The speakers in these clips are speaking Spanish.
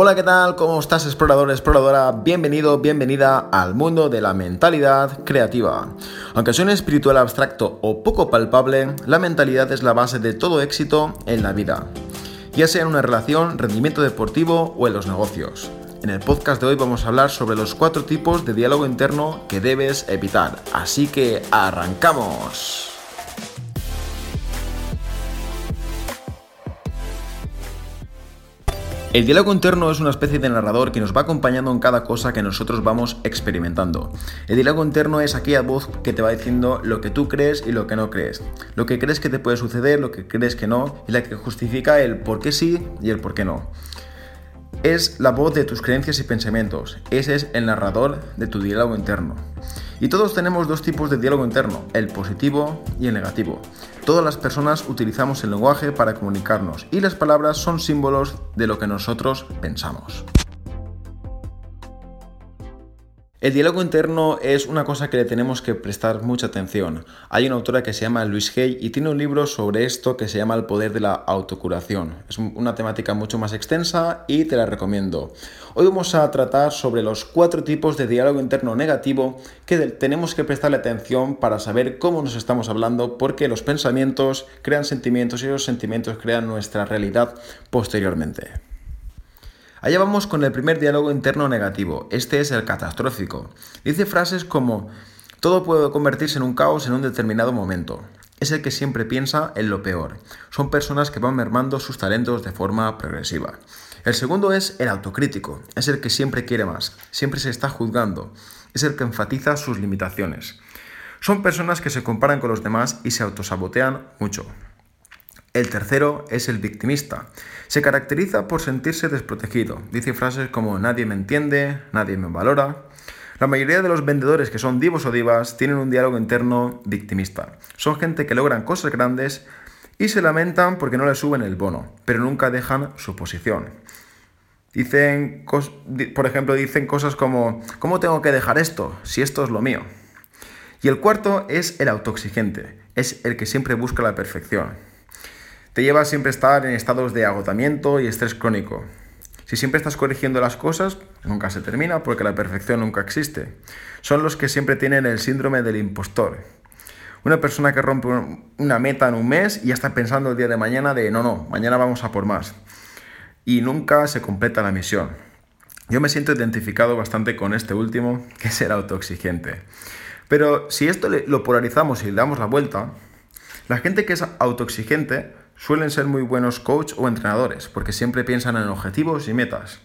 Hola, ¿qué tal? ¿Cómo estás, explorador, exploradora? Bienvenido, bienvenida al mundo de la mentalidad creativa. Aunque suene espiritual abstracto o poco palpable, la mentalidad es la base de todo éxito en la vida, ya sea en una relación, rendimiento deportivo o en los negocios. En el podcast de hoy vamos a hablar sobre los cuatro tipos de diálogo interno que debes evitar. Así que arrancamos. El diálogo interno es una especie de narrador que nos va acompañando en cada cosa que nosotros vamos experimentando. El diálogo interno es aquella voz que te va diciendo lo que tú crees y lo que no crees. Lo que crees que te puede suceder, lo que crees que no, y la que justifica el por qué sí y el por qué no. Es la voz de tus creencias y pensamientos. Ese es el narrador de tu diálogo interno. Y todos tenemos dos tipos de diálogo interno, el positivo y el negativo. Todas las personas utilizamos el lenguaje para comunicarnos y las palabras son símbolos de lo que nosotros pensamos. El diálogo interno es una cosa que le tenemos que prestar mucha atención. Hay una autora que se llama Louise Hay y tiene un libro sobre esto que se llama El poder de la autocuración. Es una temática mucho más extensa y te la recomiendo. Hoy vamos a tratar sobre los cuatro tipos de diálogo interno negativo que tenemos que prestarle atención para saber cómo nos estamos hablando porque los pensamientos crean sentimientos y esos sentimientos crean nuestra realidad posteriormente. Allá vamos con el primer diálogo interno negativo. Este es el catastrófico. Dice frases como todo puede convertirse en un caos en un determinado momento. Es el que siempre piensa en lo peor. Son personas que van mermando sus talentos de forma progresiva. El segundo es el autocrítico. Es el que siempre quiere más. Siempre se está juzgando. Es el que enfatiza sus limitaciones. Son personas que se comparan con los demás y se autosabotean mucho. El tercero es el victimista. Se caracteriza por sentirse desprotegido. Dice frases como nadie me entiende, nadie me valora. La mayoría de los vendedores que son divos o divas tienen un diálogo interno victimista. Son gente que logran cosas grandes y se lamentan porque no les suben el bono, pero nunca dejan su posición. Dicen, por ejemplo, dicen cosas como, ¿cómo tengo que dejar esto si esto es lo mío? Y el cuarto es el autoexigente, es el que siempre busca la perfección te lleva a siempre estar en estados de agotamiento y estrés crónico. Si siempre estás corrigiendo las cosas, nunca se termina porque la perfección nunca existe. Son los que siempre tienen el síndrome del impostor. Una persona que rompe una meta en un mes y ya está pensando el día de mañana de no, no, mañana vamos a por más. Y nunca se completa la misión. Yo me siento identificado bastante con este último, que es el autoexigente. Pero si esto lo polarizamos y le damos la vuelta, la gente que es autoexigente suelen ser muy buenos coach o entrenadores, porque siempre piensan en objetivos y metas.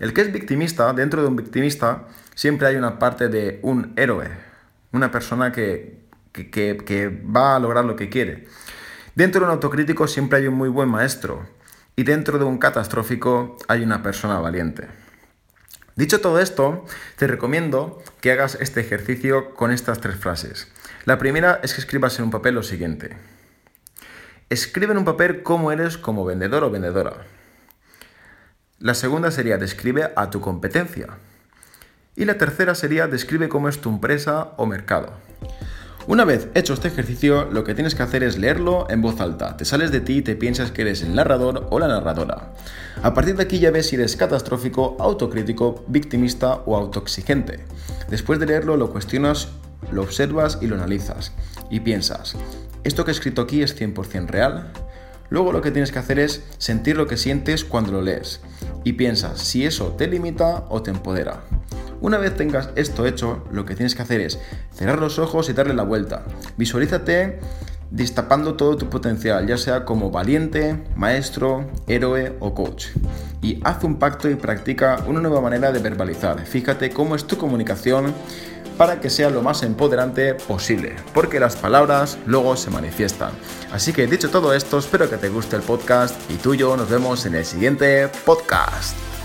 El que es victimista, dentro de un victimista, siempre hay una parte de un héroe, una persona que, que, va a lograr lo que quiere. Dentro de un autocrítico siempre hay un muy buen maestro, y dentro de un catastrófico hay una persona valiente. Dicho todo esto, te recomiendo que hagas este ejercicio con estas tres frases. La primera es que escribas en un papel lo siguiente. Escribe en un papel cómo eres como vendedor o vendedora. La segunda sería describe a tu competencia. Y la tercera sería describe cómo es tu empresa o mercado. Una vez hecho este ejercicio, lo que tienes que hacer es leerlo en voz alta. Te sales de ti y te piensas que eres el narrador o la narradora. A partir de aquí ya ves si eres catastrófico, autocrítico, victimista o autoexigente. Después de leerlo lo cuestionas, lo observas y lo analizas. Y piensas, esto que he escrito aquí es 100% real. Luego lo que tienes que hacer es sentir lo que sientes cuando lo lees y piensas si eso te limita o te empodera. Una vez tengas esto hecho, lo que tienes que hacer es cerrar los ojos y darle la vuelta. Visualízate destapando todo tu potencial, ya sea como valiente, maestro, héroe o coach. Y haz un pacto y practica una nueva manera de verbalizar. Fíjate cómo es tu comunicación para que sea lo más empoderante posible, porque las palabras luego se manifiestan. Así que dicho todo esto, espero que te guste el podcast y tú y yo nos vemos en el siguiente podcast.